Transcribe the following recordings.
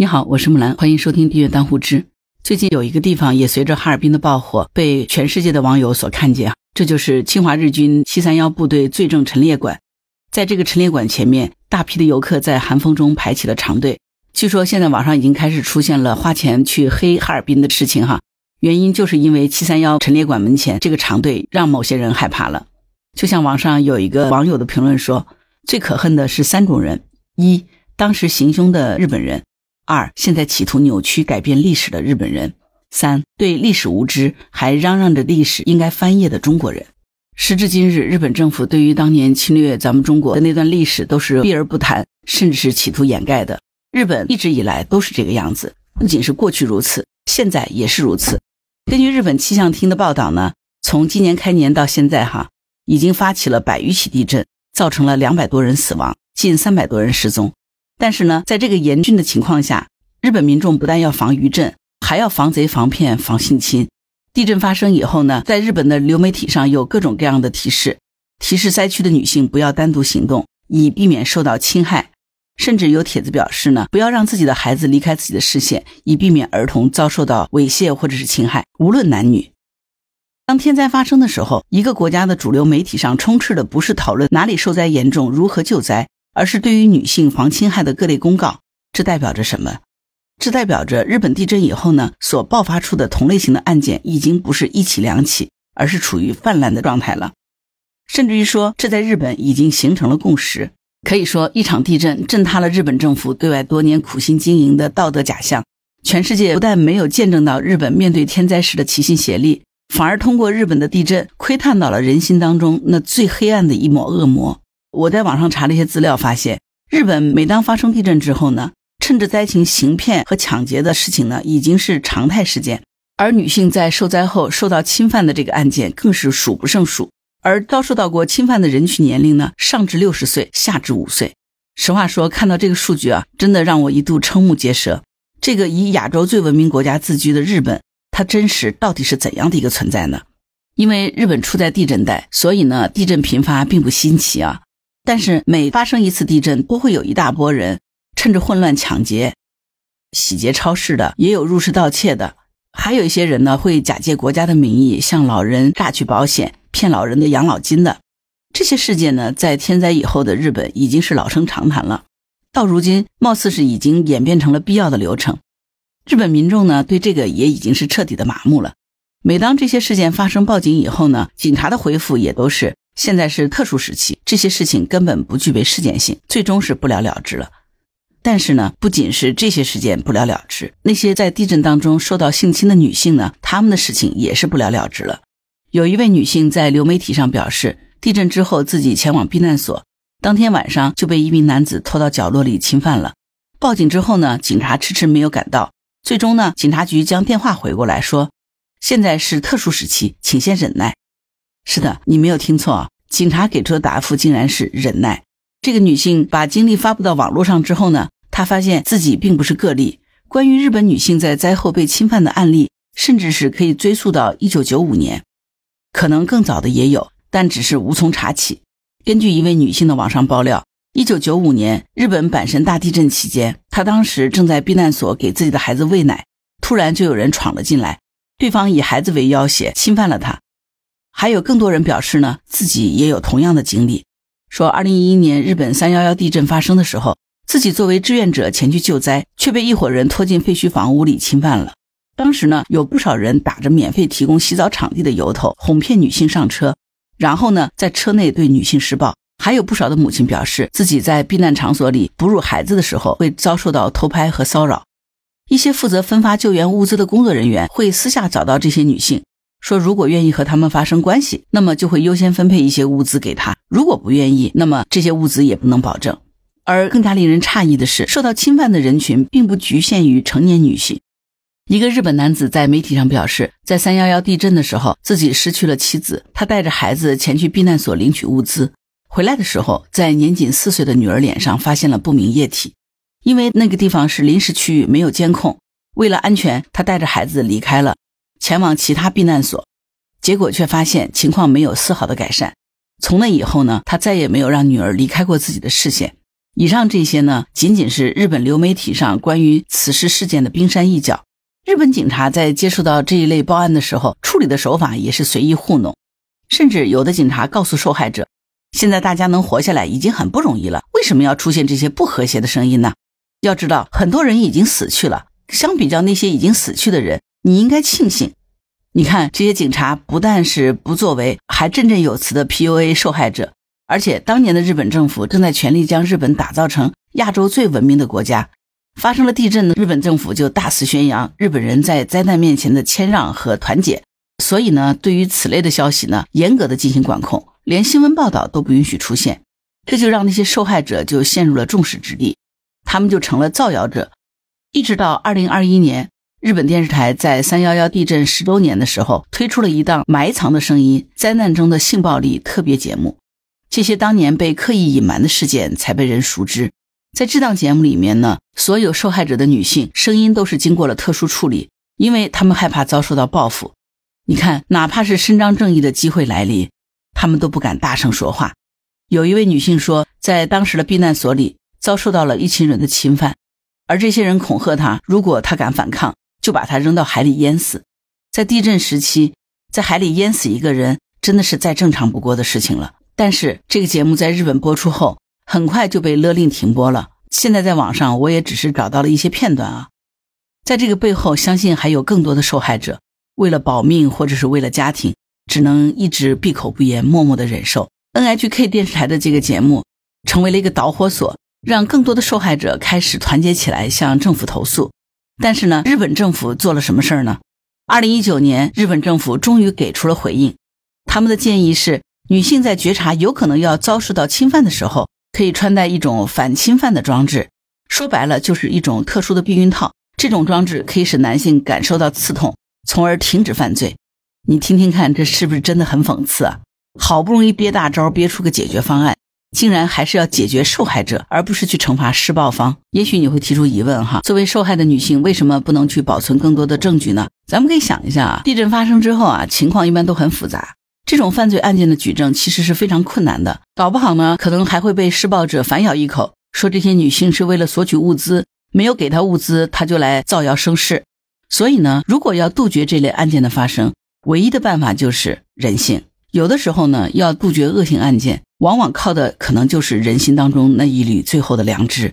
你好，我是木兰，欢迎收听订阅当户知。最近有一个地方也随着哈尔滨的爆火，被全世界的网友所看见，这就是侵华日军七三幺部队罪证陈列馆。在这个陈列馆前面，大批的游客在寒风中排起了长队。据说现在网上已经开始出现了花钱去黑哈尔滨的事情哈，原因就是因为七三幺陈列馆门前这个长队让某些人害怕了。就像网上有一个网友的评论说，最可恨的是三种人：一，当时行凶的日本人。二，现在企图扭曲改变历史的日本人；三，对历史无知还嚷嚷着历史应该翻页的中国人。时至今日，日本政府对于当年侵略咱们中国的那段历史都是避而不谈，甚至是企图掩盖的。日本一直以来都是这个样子，不仅是过去如此，现在也是如此。根据日本气象厅的报道呢，从今年开年到现在，哈，已经发起了百余起地震，造成了两百多人死亡，近三百多人失踪。但是呢，在这个严峻的情况下，日本民众不但要防余震，还要防贼、防骗、防性侵。地震发生以后呢，在日本的流媒体上有各种各样的提示，提示灾区的女性不要单独行动，以避免受到侵害。甚至有帖子表示呢，不要让自己的孩子离开自己的视线，以避免儿童遭受到猥亵或者是侵害，无论男女。当天灾发生的时候，一个国家的主流媒体上充斥的不是讨论哪里受灾严重、如何救灾。而是对于女性防侵害的各类公告，这代表着什么？这代表着日本地震以后呢，所爆发出的同类型的案件已经不是一起两起，而是处于泛滥的状态了。甚至于说，这在日本已经形成了共识。可以说，一场地震震塌了日本政府对外多年苦心经营的道德假象。全世界不但没有见证到日本面对天灾时的齐心协力，反而通过日本的地震窥探到了人心当中那最黑暗的一抹恶魔。我在网上查了一些资料，发现日本每当发生地震之后呢，趁着灾情行骗和抢劫的事情呢，已经是常态事件。而女性在受灾后受到侵犯的这个案件更是数不胜数。而遭受到过侵犯的人群年龄呢，上至六十岁，下至五岁。实话说，看到这个数据啊，真的让我一度瞠目结舌。这个以亚洲最文明国家自居的日本，它真实到底是怎样的一个存在呢？因为日本处在地震带，所以呢，地震频发并不新奇啊。但是每发生一次地震，都会有一大波人趁着混乱抢劫、洗劫超市的，也有入室盗窃的，还有一些人呢会假借国家的名义向老人榨取保险、骗老人的养老金的。这些事件呢，在天灾以后的日本已经是老生常谈了，到如今貌似是已经演变成了必要的流程。日本民众呢对这个也已经是彻底的麻木了。每当这些事件发生报警以后呢，警察的回复也都是。现在是特殊时期，这些事情根本不具备事件性，最终是不了了之了。但是呢，不仅是这些事件不了了之，那些在地震当中受到性侵的女性呢，她们的事情也是不了了之了。有一位女性在流媒体上表示，地震之后自己前往避难所，当天晚上就被一名男子拖到角落里侵犯了。报警之后呢，警察迟迟没有赶到，最终呢，警察局将电话回过来说，现在是特殊时期，请先忍耐。是的，你没有听错，警察给出的答复竟然是忍耐。这个女性把经历发布到网络上之后呢，她发现自己并不是个例。关于日本女性在灾后被侵犯的案例，甚至是可以追溯到一九九五年，可能更早的也有，但只是无从查起。根据一位女性的网上爆料，一九九五年日本阪神大地震期间，她当时正在避难所给自己的孩子喂奶，突然就有人闯了进来，对方以孩子为要挟，侵犯了她。还有更多人表示呢，自己也有同样的经历，说二零一一年日本三幺幺地震发生的时候，自己作为志愿者前去救灾，却被一伙人拖进废墟房屋里侵犯了。当时呢，有不少人打着免费提供洗澡场地的由头，哄骗女性上车，然后呢，在车内对女性施暴。还有不少的母亲表示，自己在避难场所里哺乳孩子的时候，会遭受到偷拍和骚扰。一些负责分发救援物资的工作人员会私下找到这些女性。说，如果愿意和他们发生关系，那么就会优先分配一些物资给他；如果不愿意，那么这些物资也不能保证。而更加令人诧异的是，受到侵犯的人群并不局限于成年女性。一个日本男子在媒体上表示，在三幺幺地震的时候，自己失去了妻子，他带着孩子前去避难所领取物资，回来的时候，在年仅四岁的女儿脸上发现了不明液体。因为那个地方是临时区域，没有监控，为了安全，他带着孩子离开了。前往其他避难所，结果却发现情况没有丝毫的改善。从那以后呢，他再也没有让女儿离开过自己的视线。以上这些呢，仅仅是日本流媒体上关于此事事件的冰山一角。日本警察在接触到这一类报案的时候，处理的手法也是随意糊弄，甚至有的警察告诉受害者：“现在大家能活下来已经很不容易了，为什么要出现这些不和谐的声音呢？要知道，很多人已经死去了。相比较那些已经死去的人，你应该庆幸。你看，这些警察不但是不作为，还振振有词的 PUA 受害者。”而且，当年的日本政府正在全力将日本打造成亚洲最文明的国家。发生了地震呢，日本政府就大肆宣扬日本人在灾难面前的谦让和团结。所以呢，对于此类的消息呢，严格的进行管控，连新闻报道都不允许出现。这就让那些受害者就陷入了众矢之的，他们就成了造谣者。一直到二零二一年，日本电视台在三幺幺地震十周年的时候，推出了一档《埋藏的声音：灾难中的性暴力》特别节目。这些当年被刻意隐瞒的事件才被人熟知。在这档节目里面呢，所有受害者的女性声音都是经过了特殊处理，因为她们害怕遭受到报复。你看，哪怕是伸张正义的机会来临，她们都不敢大声说话。有一位女性说，在当时的避难所里遭受到了一群人的侵犯，而这些人恐吓她，如果她敢反抗，就把他扔到海里淹死。在地震时期，在海里淹死一个人，真的是再正常不过的事情了。但是这个节目在日本播出后，很快就被勒令停播了。现在在网上，我也只是找到了一些片段啊。在这个背后，相信还有更多的受害者，为了保命或者是为了家庭，只能一直闭口不言，默默的忍受。NHK 电视台的这个节目成为了一个导火索，让更多的受害者开始团结起来向政府投诉。但是呢，日本政府做了什么事儿呢？二零一九年，日本政府终于给出了回应，他们的建议是。女性在觉察有可能要遭受到侵犯的时候，可以穿戴一种反侵犯的装置，说白了就是一种特殊的避孕套。这种装置可以使男性感受到刺痛，从而停止犯罪。你听听看，这是不是真的很讽刺啊？好不容易憋大招，憋出个解决方案，竟然还是要解决受害者，而不是去惩罚施暴方。也许你会提出疑问哈，作为受害的女性，为什么不能去保存更多的证据呢？咱们可以想一下啊，地震发生之后啊，情况一般都很复杂。这种犯罪案件的举证其实是非常困难的，搞不好呢，可能还会被施暴者反咬一口，说这些女性是为了索取物资，没有给她物资，她就来造谣生事。所以呢，如果要杜绝这类案件的发生，唯一的办法就是人性。有的时候呢，要杜绝恶性案件，往往靠的可能就是人心当中那一缕最后的良知。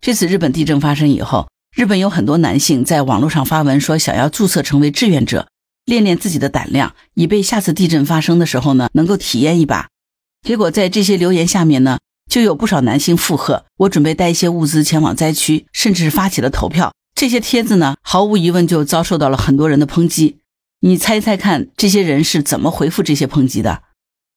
这次日本地震发生以后，日本有很多男性在网络上发文说想要注册成为志愿者。练练自己的胆量，以备下次地震发生的时候呢，能够体验一把。结果在这些留言下面呢，就有不少男性附和，我准备带一些物资前往灾区，甚至是发起了投票。这些帖子呢，毫无疑问就遭受到了很多人的抨击。你猜猜看，这些人是怎么回复这些抨击的？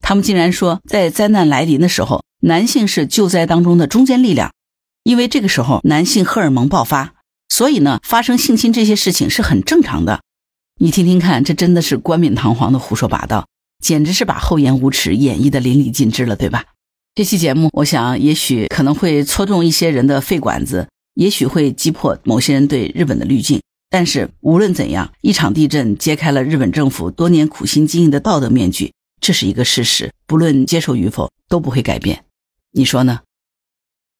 他们竟然说，在灾难来临的时候，男性是救灾当中的中坚力量，因为这个时候男性荷尔蒙爆发，所以呢，发生性侵这些事情是很正常的。你听听看，这真的是冠冕堂皇的胡说八道，简直是把厚颜无耻演绎的淋漓尽致了，对吧？这期节目，我想也许可能会戳中一些人的肺管子，也许会击破某些人对日本的滤镜。但是无论怎样，一场地震揭开了日本政府多年苦心经营的道德面具，这是一个事实，不论接受与否都不会改变。你说呢？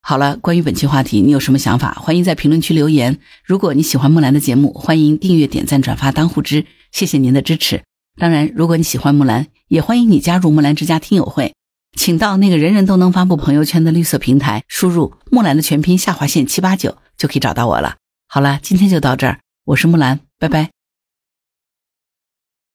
好了，关于本期话题，你有什么想法？欢迎在评论区留言。如果你喜欢木兰的节目，欢迎订阅、点赞、转发、当护知，谢谢您的支持。当然，如果你喜欢木兰，也欢迎你加入木兰之家听友会，请到那个人人都能发布朋友圈的绿色平台，输入木兰的全拼下划线七八九，就可以找到我了。好了，今天就到这儿，我是木兰，拜拜。